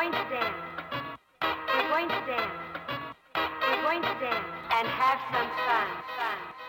going to dance. We're going to dance. We're going to dance and have some fun. Fun.